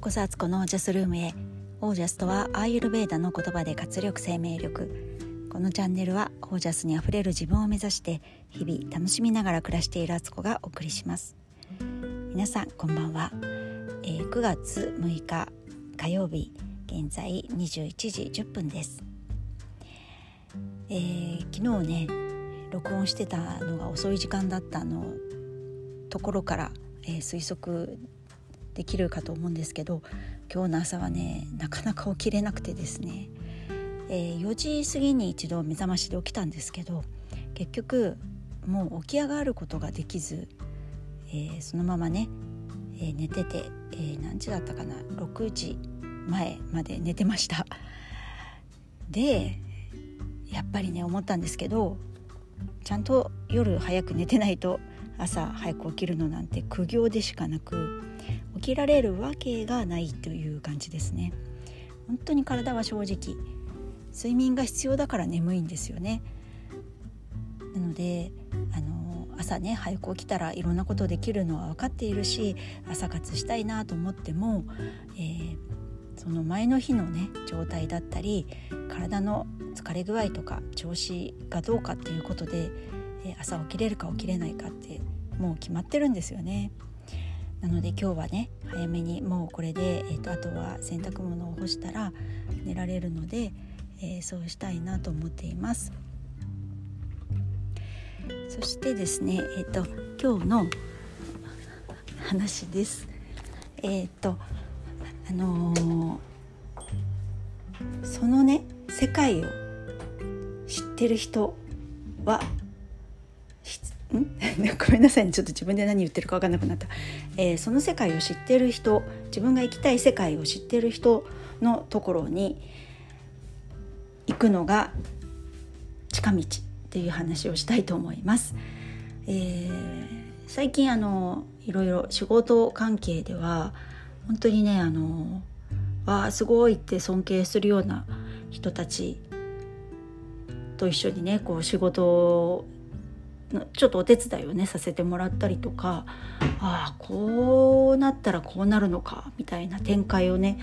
うこそアツコのオージャスルームへ。オージャスとはアーユルベーダの言葉で活力生命力。このチャンネルはオージャスにあふれる自分を目指して日々楽しみながら暮らしているアツコがお送りします。皆さんこんばんは、えー、9月6日火曜日現在21時10分です、えー、昨日ね録音してたのが遅い時間だったのところから、えー、推測できるかと思うんですけど今日の朝はねなかなか起きれなくてですね、えー、4時過ぎに一度目覚ましで起きたんですけど結局もう起き上がることができず、えー、そのままね、えー、寝てて、えー、何時だったかな6時前まで寝てました。でやっぱりね思ったんですけどちゃんと夜早く寝てないと朝早く起きるのなんて苦行でしかなく起きられるわけがないという感じですね。本当に体は正直睡眠が必要だから眠いんですよね。なのであの朝ね早く起きたらいろんなことできるのは分かっているし朝活したいなと思っても、えー、その前の日のね状態だったり体の疲れ具合とか調子がどうかっていうことで、えー、朝起きれるか起きれないかってもう決まってるんですよね。なので今日はね早めにもうこれで、えーと、あとは洗濯物を干したら寝られるので、えー、そうしたいなと思っていますそしてですねえっ、ー、と今日の話ですえっ、ー、とあのー、そのね世界を知ってる人はん？ごめんなさい、ね、ちょっと自分で何言ってるか分かんなくなった、えー、その世界を知ってる人自分が生きたい世界を知ってる人のところに行くのが近道っていう話をしたいと思います。えー、最近あのいろいろ仕事関係では本当にねあのわあすごいって尊敬するような人たちと一緒にねこう仕事ちょっとお手伝いをねさせてもらったりとかああこうなったらこうなるのかみたいな展開をね、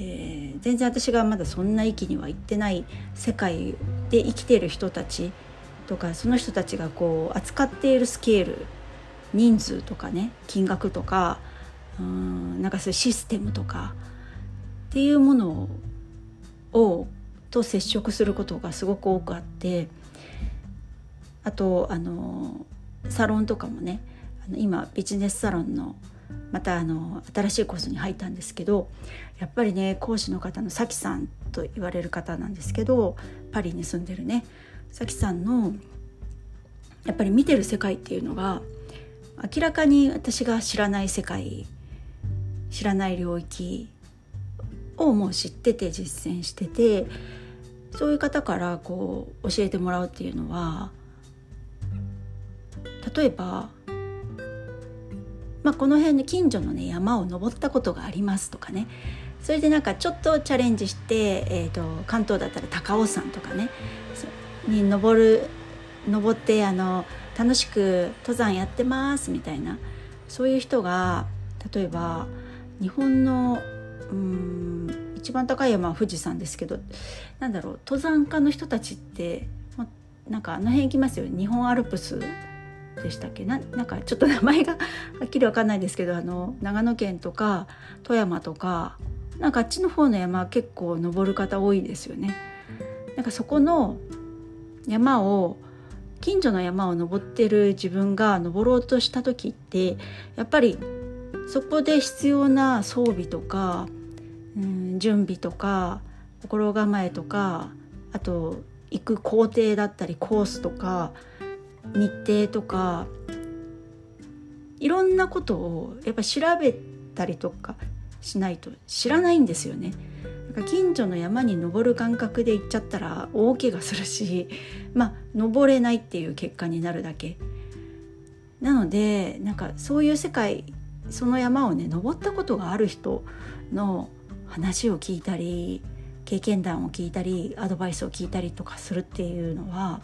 えー、全然私がまだそんな域には行ってない世界で生きている人たちとかその人たちがこう扱っているスケール人数とかね金額とかうんなんかそういうシステムとかっていうものをと接触することがすごく多くあって。あとあのサロンとかもねあの今ビジネスサロンのまたあの新しいコースに入ったんですけどやっぱりね講師の方のさきさんと言われる方なんですけどパリに住んでるねさきさんのやっぱり見てる世界っていうのが明らかに私が知らない世界知らない領域をもう知ってて実践しててそういう方からこう教えてもらうっていうのは例えば、まあ、この辺で近所のね山を登ったことがありますとかね。それでなんかちょっとチャレンジして、えーと、関東だったら高尾山とかね。に登る登ってあの楽しく登山やってますみたいな。そういう人が例えば日本のうん一番高い山は富士山ですけどなんだろう登山家の人たちってなんかあの辺行きますよ日本アルプス。でしたっけ？ななんかちょっと名前がはっきり分かんないですけどあの長野県とか富山とかなんかあっちの方の山結構登る方多いですよね。なんかそこの山を近所の山を登ってる自分が登ろうとした時ってやっぱりそこで必要な装備とか、うん、準備とか心構えとかあと行く工程だったりコースとか日程とかいろんなことをやっぱ調べたりとかしないと知らないんですよね。なんか近所の山に登る感覚で行っちゃったら大怪我するしまあ登れないっていう結果になるだけ。なのでなんかそういう世界その山をね登ったことがある人の話を聞いたり経験談を聞いたりアドバイスを聞いたりとかするっていうのは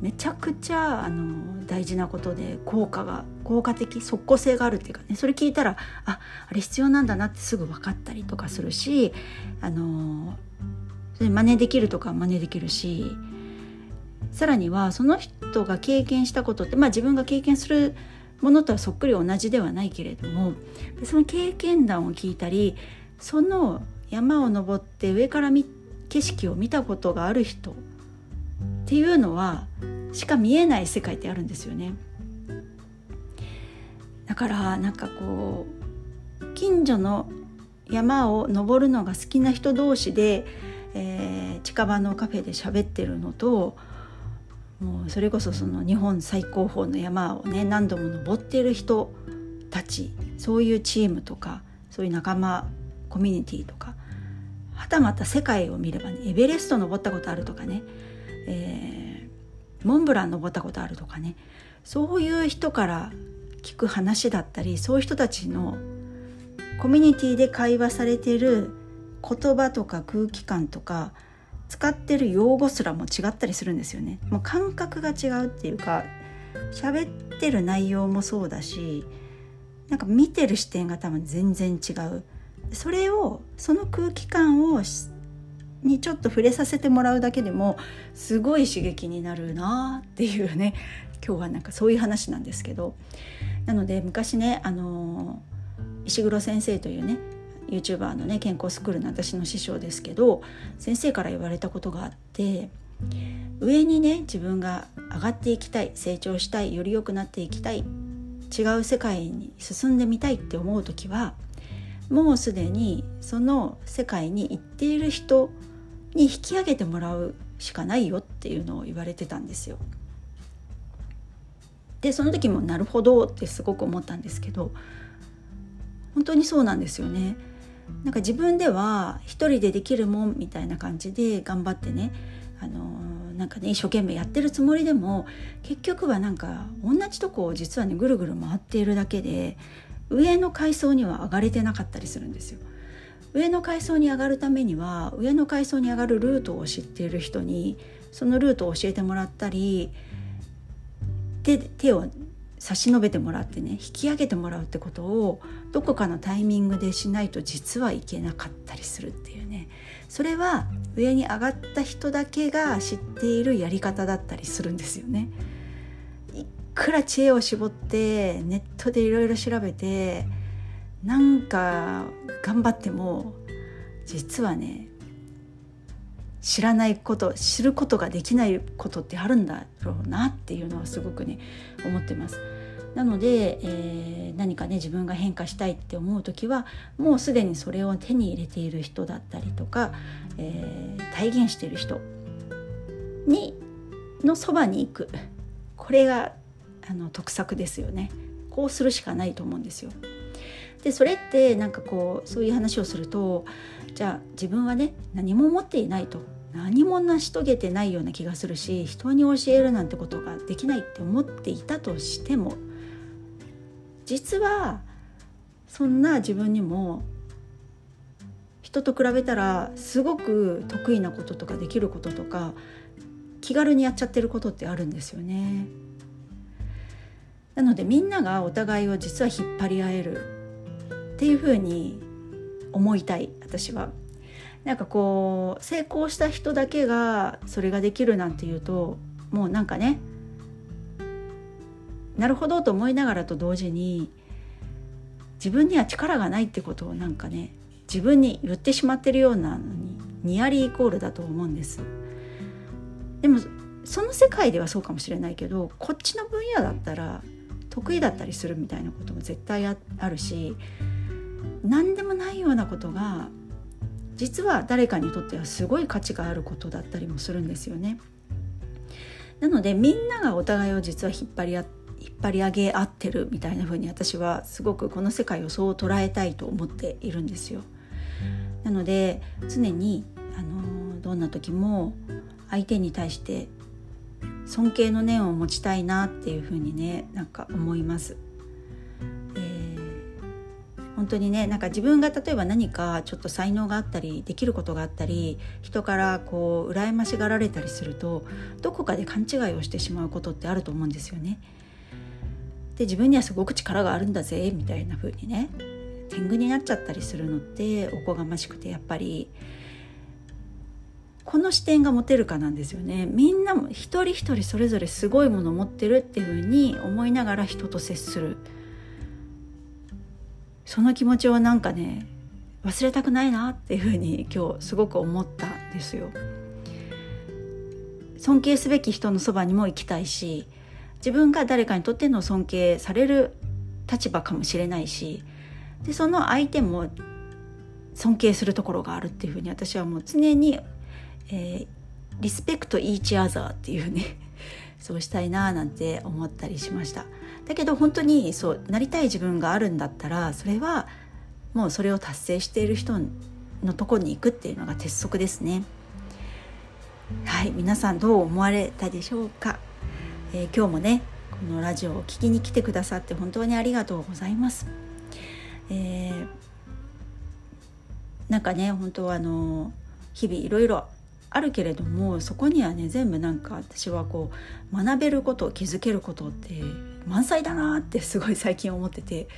めちゃくちゃあの大事なことで効果が効果的即効性があるっていうかね。それ聞いたらああれ必要なんだなってすぐ分かったりとかするしあのそれ真似できるとか真似できるしさらにはその人が経験したことってまあ自分が経験するものとはそっくり同じではないけれどもその経験談を聞いたりその山を登って上から景色を見たことがある人っていうのはしか見えない世界ってあるんですよね。だからなんかこう近所の山を登るのが好きな人同士で、えー、近場のカフェで喋ってるのともうそれこそその日本最高峰の山をね何度も登ってる人たちそういうチームとかそういう仲間コミュニティとかはたまた世界を見ればねエベレスト登ったことあるとかねえー、モンブラン登ったことあるとかねそういう人から聞く話だったりそういう人たちのコミュニティで会話されてる言葉とか空気感とか使ってる用語すらも違ったりするんですよね。もう感覚が違うっていうか喋ってる内容もそうだしなんか見てる視点が多分全然違う。それをその空気感をにちょっと触れさせてもらうだけでもすごい刺激になるなっていうね 今日はなんかそういう話なんですけど。なので昔ねあの石黒先生というね YouTuber のね健康スクールの私の師匠ですけど先生から言われたことがあって上にね自分が上がっていきたい成長したいより良くなっていきたい違う世界に進んでみたいって思う時はもうすでにその世界に行っている人に引き上げてもらうしかないよっていうのを言われてたんですよ。でその時もなるほどってすごく思ったんですけど本当にそうなんですよね。なんか自分では一人でできるもんみたいな感じで頑張ってねあのなんかね一生懸命やってるつもりでも結局はなんか同じとこを実はねぐるぐる回っているだけで上の階層には上がれてなかったりするんですよ。上の階層に上がるためには上の階層に上がるルートを知っている人にそのルートを教えてもらったり手手を差し伸べてもらってね引き上げてもらうってことをどこかのタイミングでしないと実はいけなかったりするっていうねそれは上に上がった人だけが知っているやり方だったりするんですよね。いくら知恵を絞ってネットでいろいろ調べてなんか頑張っても実はね知らないこと知ることができないことってあるんだろうなっていうのはすごくね思ってます。なので、えー、何かね自分が変化したいって思う時はもうすでにそれを手に入れている人だったりとか、えー、体現している人にのそばに行くこれがあの得策ですよねこうするしかないと思うんですよ。でそれってなんかこうそういう話をするとじゃあ自分はね何も持っていないと何も成し遂げてないような気がするし人に教えるなんてことができないって思っていたとしても実はそんな自分にも人と比べたらすごく得意なこととかできることとか気軽にやっちゃってることってあるんですよね。なのでみんながお互いを実は引っ張り合えるっていうふうに思いたい私は。なんかこう成功した人だけがそれができるなんていうともうなんかねなるほどと思いながらと同時に自分には力がないってことをなんかね自分に言ってしまってるようなのにニアリーイコールだと思うんです。でもその世界ではそうかもしれないけどこっちの分野だったら得意だったりするみたいなことも絶対あるし何でもないようなことが実は誰かにとってはすごい価値があることだったりもするんですよね。なのでみんながお互いを実は引っ張り合引っ張り上げ合ってるみたいな風に私はすごくこの世界をそう捉えたいと思っているんですよ。なので常にあのどんな時も相手に対して尊敬の念を持ちたいなっていう風にねなんか思います。本当にねなんか自分が例えば何かちょっと才能があったりできることがあったり人からこう羨ましがられたりするとどこかで勘違いをしてしまうことってあると思うんですよね。で自分にはすごく力があるんだぜみたいな風にね天狗になっちゃったりするのっておこがましくてやっぱりこの視点が持てるかなんですよねみんなも一人一人それぞれすごいものを持ってるっていうふうに思いながら人と接するその気持ちをなんかね忘れたくないなっていうふうに今日すごく思ったんですよ。尊敬すべき人のそばにも行きたいし自分が誰かにとっての尊敬される立場かもしれないしでその相手も尊敬するところがあるっていうふうに私はもう常に、えー、リスペクトイーチアザーっていうね そうしたいななんて思ったりしました。だけど本当にそうなりたい自分があるんだったらそれはもうそれを達成している人のとこに行くっていうのが鉄則ですねはい皆さんどう思われたでしょうか？えー、今日もねこのラジオを聴きに来てくださって本当にありがとうございます。えー、なんかね本当はあの日々いろいろあるけれどもそこにはね全部なんか私はこう学べること気づけることって満載だなってすごい最近思ってて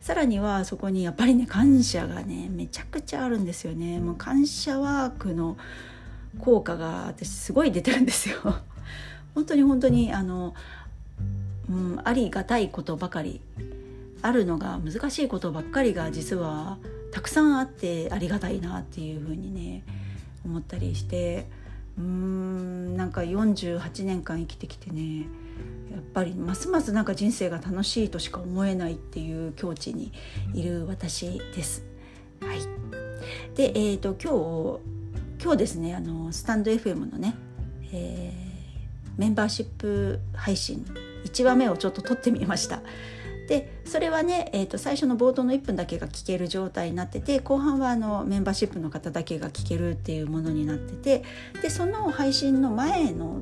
さらにはそこにやっぱりね感謝がねめちゃくちゃあるんですよね。もう感謝ワークの効果が私すごい出てるんですよ。本当に本当にあの、うん、ありがたいことばかりあるのが難しいことばっかりが実はたくさんあってありがたいなっていうふうにね思ったりしてうーんなんか48年間生きてきてねやっぱりますますなんか人生が楽しいとしか思えないっていう境地にいる私です。はい、で、えーと、今日今日ですねあのスタンド FM のね、えーメンバーシップ配信1話目をちょっと撮ってみました。でそれはね、えー、と最初の冒頭の1分だけが聞ける状態になってて後半はあのメンバーシップの方だけが聞けるっていうものになっててでその配信の前の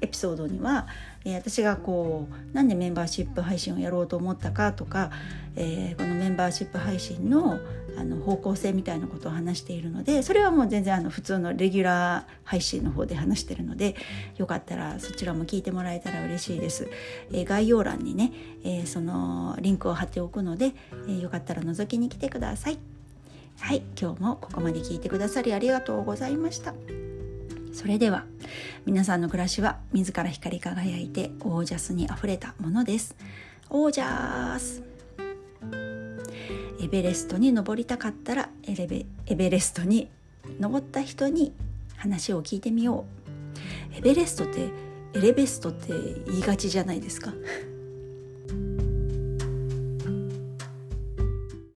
エピソードには、えー、私がこうなんでメンバーシップ配信をやろうと思ったかとか、えー、このメンバーシップ配信のあの方向性みたいなことを話しているのでそれはもう全然あの普通のレギュラー配信の方で話してるのでよかったらそちらも聞いてもらえたら嬉しいです。えー、概要欄にね、えそのリンクを貼っておくので、えよかったら覗きに来てください。はい、今日もここまで聞いてくださりありがとうございました。それでは皆さんの暮らしは自ら光り輝いてオージャスにあふれたものです。オージャス。エベレストに登りたかったらエレベエベレストに登った人に話を聞いてみよう。エベレストってエレベストって言いがちじゃないですか。